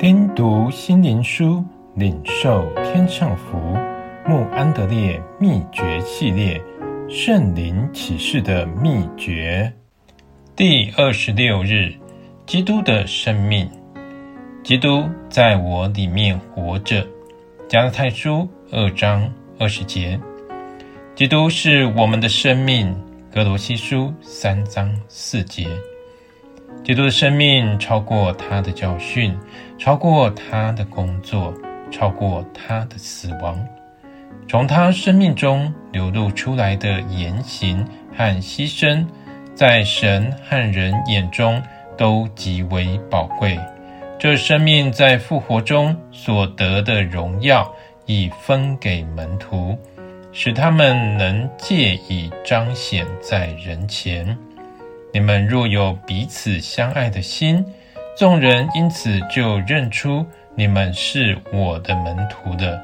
听读心灵书，领受天上福。穆安德烈秘诀系列：圣灵启示的秘诀。第二十六日，基督的生命。基督在我里面活着。加拉太书二章二十节。基督是我们的生命。格罗西书三章四节。基督的生命超过他的教训，超过他的工作，超过他的死亡。从他生命中流露出来的言行和牺牲，在神和人眼中都极为宝贵。这生命在复活中所得的荣耀，已分给门徒，使他们能借以彰显在人前。你们若有彼此相爱的心，众人因此就认出你们是我的门徒的。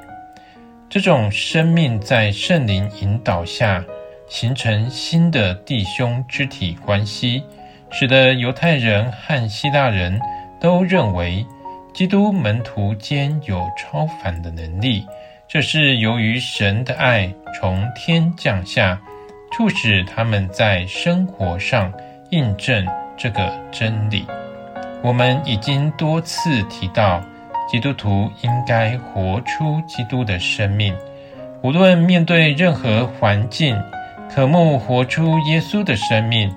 这种生命在圣灵引导下，形成新的弟兄肢体关系，使得犹太人和希腊人都认为基督门徒间有超凡的能力。这是由于神的爱从天降下，促使他们在生活上。印证这个真理，我们已经多次提到，基督徒应该活出基督的生命。无论面对任何环境，渴慕活出耶稣的生命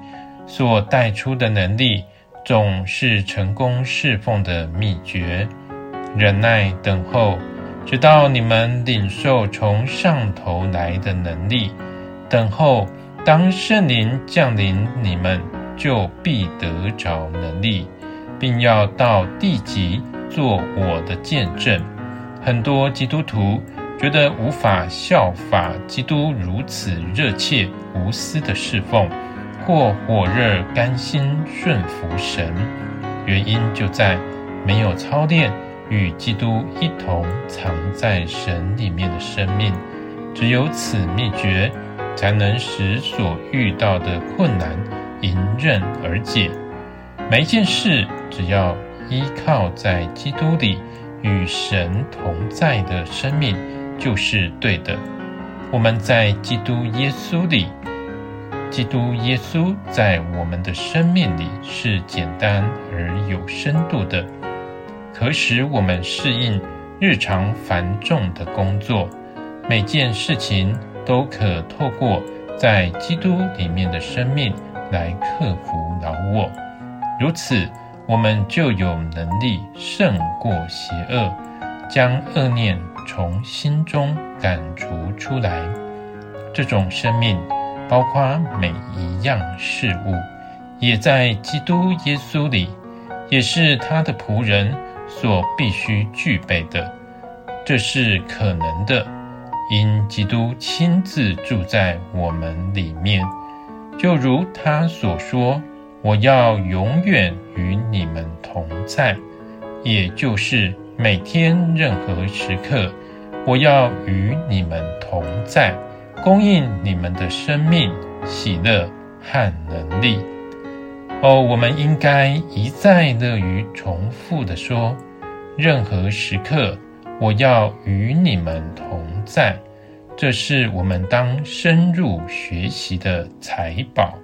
所带出的能力，总是成功侍奉的秘诀。忍耐等候，直到你们领受从上头来的能力。等候，当圣灵降临你们。就必得着能力，并要到地极做我的见证。很多基督徒觉得无法效法基督如此热切无私的侍奉，或火热甘心顺服神。原因就在没有操练与基督一同藏在神里面的生命。只有此秘诀，才能使所遇到的困难。迎刃而解，每一件事只要依靠在基督里与神同在的生命，就是对的。我们在基督耶稣里，基督耶稣在我们的生命里是简单而有深度的，可使我们适应日常繁重的工作。每件事情都可透过在基督里面的生命。来克服老我，如此，我们就有能力胜过邪恶，将恶念从心中赶除出来。这种生命包括每一样事物，也在基督耶稣里，也是他的仆人所必须具备的。这是可能的，因基督亲自住在我们里面。就如他所说：“我要永远与你们同在，也就是每天任何时刻，我要与你们同在，供应你们的生命、喜乐和能力。”哦，我们应该一再乐于重复地说：“任何时刻，我要与你们同在。”这是我们当深入学习的财宝。